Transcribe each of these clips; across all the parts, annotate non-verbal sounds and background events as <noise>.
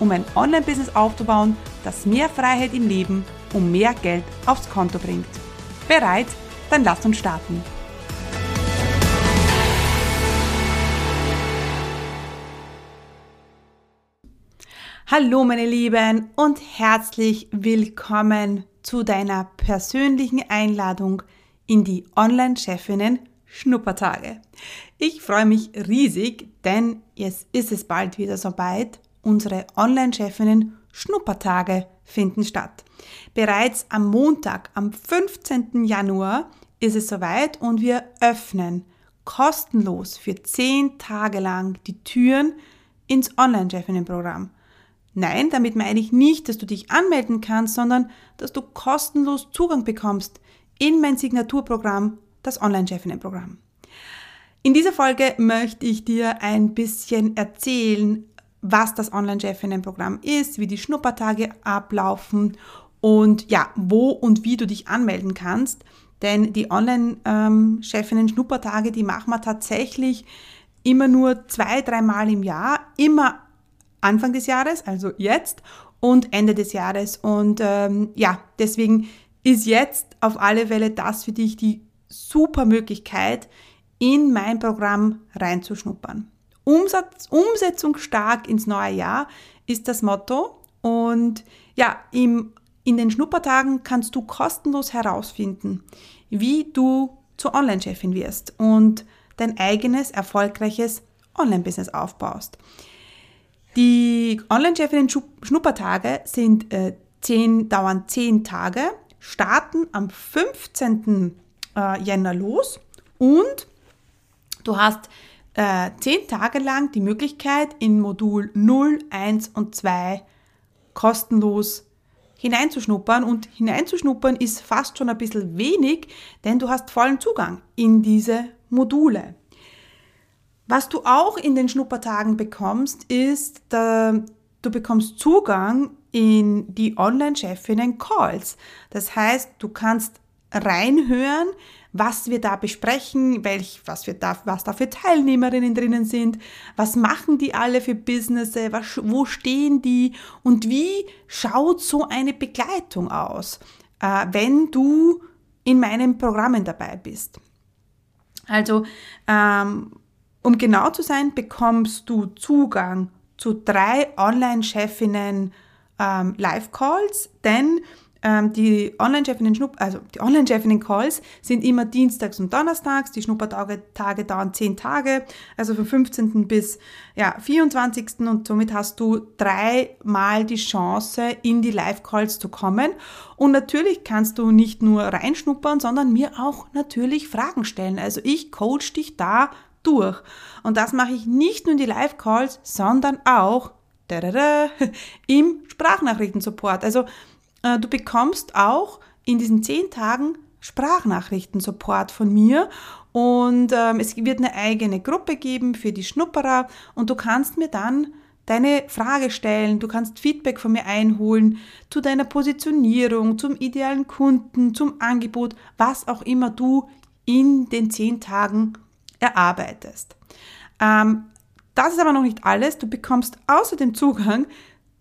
um ein Online-Business aufzubauen, das mehr Freiheit im Leben und mehr Geld aufs Konto bringt. Bereit? Dann lass uns starten. Hallo meine Lieben und herzlich willkommen zu deiner persönlichen Einladung in die Online-Chefinnen Schnuppertage. Ich freue mich riesig, denn jetzt ist es bald wieder soweit. Unsere Online-Chefinnen Schnuppertage finden statt. Bereits am Montag, am 15. Januar, ist es soweit und wir öffnen kostenlos für 10 Tage lang die Türen ins Online-Chefinnen-Programm. Nein, damit meine ich nicht, dass du dich anmelden kannst, sondern dass du kostenlos Zugang bekommst in mein Signaturprogramm, das Online-Chefinnen-Programm. In dieser Folge möchte ich dir ein bisschen erzählen, was das Online-Chefinnen-Programm ist, wie die Schnuppertage ablaufen und ja, wo und wie du dich anmelden kannst. Denn die Online-Chefinnen-Schnuppertage, die machen wir tatsächlich immer nur zwei, dreimal im Jahr, immer Anfang des Jahres, also jetzt und Ende des Jahres. Und ähm, ja, deswegen ist jetzt auf alle Fälle das für dich die super Möglichkeit, in mein Programm reinzuschnuppern. Umsatz, umsetzungsstark ins neue Jahr ist das Motto. Und ja, im, in den Schnuppertagen kannst du kostenlos herausfinden, wie du zur Online-Chefin wirst und dein eigenes erfolgreiches Online-Business aufbaust. Die Online-Chefinnen-Schnuppertage sind äh, zehn, dauern zehn Tage, starten am 15. Äh, Jänner los und du hast äh, zehn Tage lang die Möglichkeit, in Modul 0, 1 und 2 kostenlos hineinzuschnuppern. Und hineinzuschnuppern ist fast schon ein bisschen wenig, denn du hast vollen Zugang in diese Module. Was du auch in den Schnuppertagen bekommst, ist, du bekommst Zugang in die Online-Chefinnen-Calls. Das heißt, du kannst reinhören, was wir da besprechen, welch, was, wir da, was da für Teilnehmerinnen drinnen sind, was machen die alle für Businesse, was, wo stehen die und wie schaut so eine Begleitung aus, äh, wenn du in meinen Programmen dabei bist. Also, ähm, um genau zu sein, bekommst du Zugang zu drei Online-Chefinnen ähm, Live-Calls, denn die Online-Chefinnen Schnupp, also die Online-Chefinnen-Calls sind immer dienstags und donnerstags. Die Schnuppertage Tage dauern zehn Tage, also vom 15. bis ja, 24. Und somit hast du dreimal die Chance, in die Live-Calls zu kommen. Und natürlich kannst du nicht nur reinschnuppern, sondern mir auch natürlich Fragen stellen. Also ich coach dich da durch. Und das mache ich nicht nur in die Live-Calls, sondern auch <laughs> im Sprachnachrichten-Support. Also äh, du bekommst auch in diesen zehn Tagen Sprachnachrichten-Support von mir und ähm, es wird eine eigene Gruppe geben für die Schnupperer und du kannst mir dann deine Frage stellen, du kannst Feedback von mir einholen zu deiner Positionierung, zum idealen Kunden, zum Angebot, was auch immer du in den zehn Tagen erarbeitest. Ähm, das ist aber noch nicht alles. Du bekommst außerdem Zugang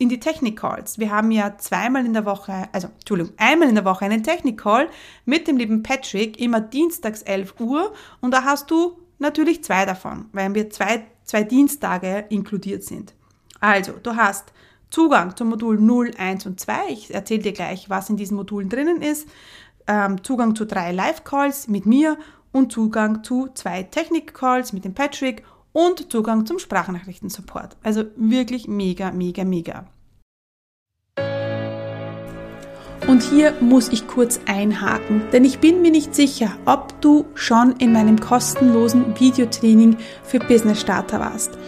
in die Technik-Calls. Wir haben ja zweimal in der Woche, also Entschuldigung, einmal in der Woche einen Technik-Call mit dem lieben Patrick, immer dienstags 11 Uhr und da hast du natürlich zwei davon, weil wir zwei, zwei Dienstage inkludiert sind. Also, du hast Zugang zum Modul 0, 1 und 2. Ich erzähle dir gleich, was in diesen Modulen drinnen ist. Ähm, Zugang zu drei Live-Calls mit mir und Zugang zu zwei Technik-Calls mit dem Patrick und Zugang zum Sprachnachrichtensupport. Also wirklich mega, mega, mega. Und hier muss ich kurz einhaken, denn ich bin mir nicht sicher, ob du schon in meinem kostenlosen Videotraining für Business Starter warst.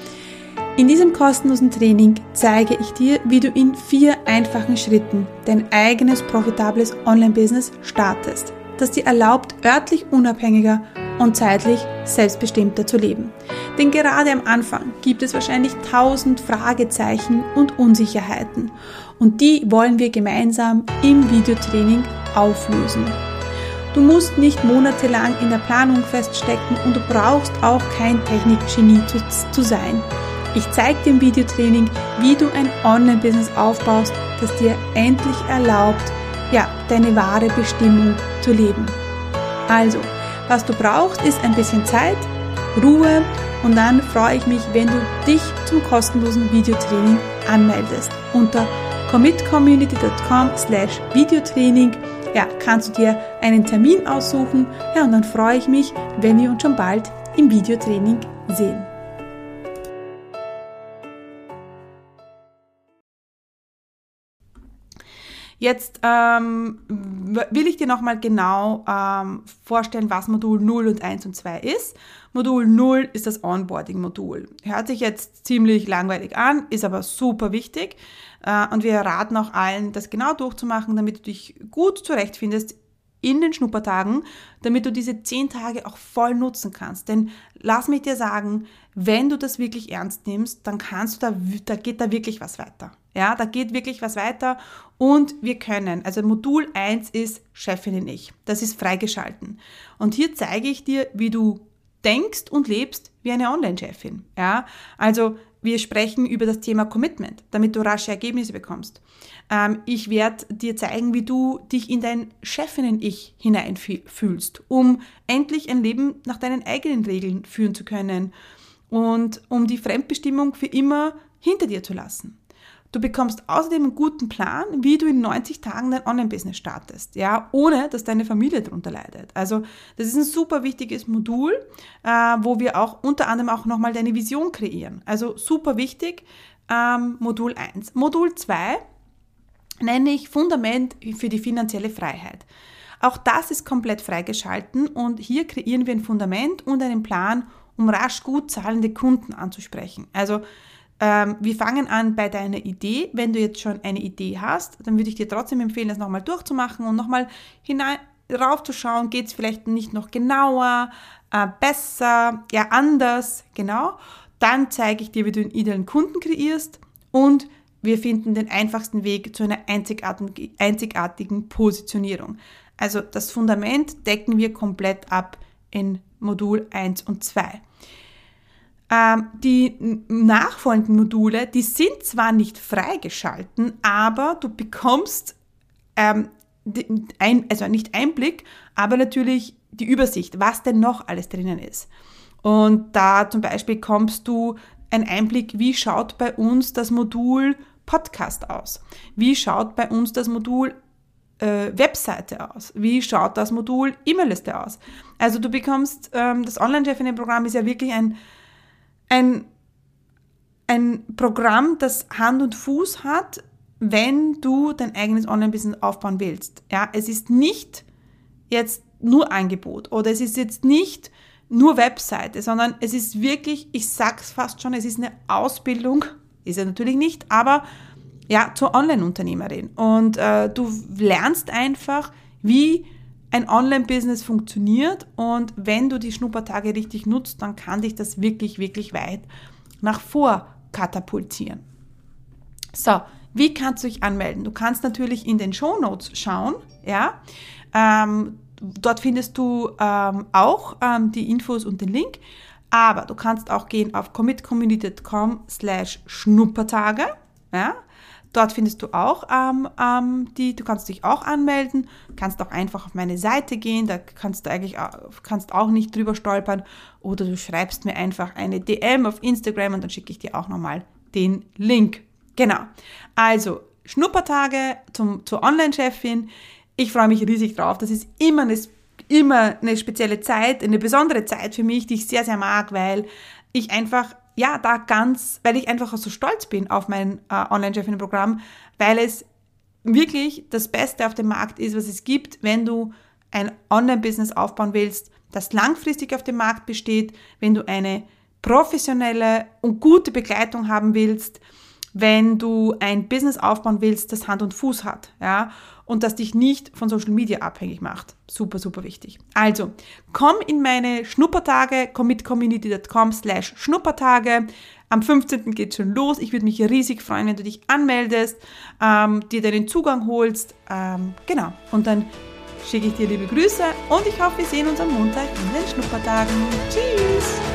In diesem kostenlosen Training zeige ich dir, wie du in vier einfachen Schritten dein eigenes profitables Online-Business startest, das dir erlaubt, örtlich unabhängiger und zeitlich selbstbestimmter zu leben. Denn gerade am Anfang gibt es wahrscheinlich tausend Fragezeichen und Unsicherheiten und die wollen wir gemeinsam im Videotraining auflösen. Du musst nicht monatelang in der Planung feststecken und du brauchst auch kein Technikgenie zu, zu sein. Ich zeige dir im Videotraining, wie du ein Online-Business aufbaust, das dir endlich erlaubt, ja, deine wahre Bestimmung zu leben. Also, was du brauchst, ist ein bisschen Zeit, Ruhe und dann freue ich mich, wenn du dich zum kostenlosen Videotraining anmeldest. Unter commitcommunity.com slash Videotraining ja, kannst du dir einen Termin aussuchen. Ja, und dann freue ich mich, wenn wir uns schon bald im Videotraining sehen. Jetzt ähm, will ich dir nochmal genau ähm, vorstellen, was Modul 0 und 1 und 2 ist. Modul 0 ist das Onboarding-Modul. Hört sich jetzt ziemlich langweilig an, ist aber super wichtig. Äh, und wir raten auch allen, das genau durchzumachen, damit du dich gut zurechtfindest in den Schnuppertagen, damit du diese zehn Tage auch voll nutzen kannst. Denn lass mich dir sagen, wenn du das wirklich ernst nimmst, dann kannst du da, da geht da wirklich was weiter. Ja, da geht wirklich was weiter und wir können, also Modul 1 ist Chefin Ich. Das ist freigeschalten. Und hier zeige ich dir, wie du denkst und lebst wie eine Online-Chefin. Ja, also wir sprechen über das Thema Commitment, damit du rasche Ergebnisse bekommst. Ähm, ich werde dir zeigen, wie du dich in dein Chefinnen-Ich hineinfühlst, um endlich ein Leben nach deinen eigenen Regeln führen zu können und um die Fremdbestimmung für immer hinter dir zu lassen. Du bekommst außerdem einen guten Plan, wie du in 90 Tagen dein Online-Business startest, ja, ohne dass deine Familie darunter leidet. Also das ist ein super wichtiges Modul, äh, wo wir auch unter anderem auch nochmal deine Vision kreieren. Also super wichtig, ähm, Modul 1. Modul 2 nenne ich Fundament für die finanzielle Freiheit. Auch das ist komplett freigeschalten und hier kreieren wir ein Fundament und einen Plan, um rasch gut zahlende Kunden anzusprechen. Also ähm, wir fangen an bei deiner Idee. Wenn du jetzt schon eine Idee hast, dann würde ich dir trotzdem empfehlen, das nochmal durchzumachen und nochmal hinein raufzuschauen, geht es vielleicht nicht noch genauer, äh, besser, ja anders, genau. Dann zeige ich dir, wie du einen idealen Kunden kreierst und wir finden den einfachsten Weg zu einer einzigartigen, Positionierung. Also das Fundament decken wir komplett ab in Modul 1 und 2. Ähm, die nachfolgenden Module, die sind zwar nicht freigeschalten, aber du bekommst ähm, ein, also nicht Einblick, aber natürlich die Übersicht, was denn noch alles drinnen ist. Und da zum Beispiel kommst du einen Einblick, wie schaut bei uns das Modul Podcast aus? Wie schaut bei uns das Modul äh, Webseite aus? Wie schaut das Modul E-Mail-Liste aus? Also du bekommst, ähm, das Online-Chefinnen-Programm ist ja wirklich ein ein, ein Programm, das Hand und Fuß hat, wenn du dein eigenes Online-Business aufbauen willst. Ja, es ist nicht jetzt nur Angebot oder es ist jetzt nicht nur Webseite, sondern es ist wirklich, ich sag's fast schon, es ist eine Ausbildung, ist er natürlich nicht, aber ja, zur Online-Unternehmerin. Und äh, du lernst einfach, wie ein Online-Business funktioniert und wenn du die Schnuppertage richtig nutzt, dann kann dich das wirklich, wirklich weit nach vor katapultieren. So, wie kannst du dich anmelden? Du kannst natürlich in den Show Notes schauen, ja. Ähm, dort findest du ähm, auch ähm, die Infos und den Link. Aber du kannst auch gehen auf commitcommunity.com slash Schnuppertage. Ja? Dort findest du auch ähm, ähm, die, du kannst dich auch anmelden, kannst auch einfach auf meine Seite gehen, da kannst du eigentlich auch, kannst auch nicht drüber stolpern oder du schreibst mir einfach eine DM auf Instagram und dann schicke ich dir auch nochmal den Link. Genau. Also Schnuppertage zum, zur Online-Chefin. Ich freue mich riesig drauf. Das ist immer eine, immer eine spezielle Zeit, eine besondere Zeit für mich, die ich sehr, sehr mag, weil ich einfach ja, da ganz, weil ich einfach so stolz bin auf mein äh, Online-Chefinnen-Programm, weil es wirklich das Beste auf dem Markt ist, was es gibt, wenn du ein Online-Business aufbauen willst, das langfristig auf dem Markt besteht, wenn du eine professionelle und gute Begleitung haben willst, wenn du ein Business aufbauen willst, das Hand und Fuß hat, ja, und das dich nicht von Social Media abhängig macht. Super, super wichtig. Also, komm in meine Schnuppertage, commitcommunity.com slash Schnuppertage. Am 15. geht schon los. Ich würde mich riesig freuen, wenn du dich anmeldest, ähm, dir deinen Zugang holst. Ähm, genau. Und dann schicke ich dir liebe Grüße und ich hoffe, wir sehen uns am Montag in den Schnuppertagen. Tschüss!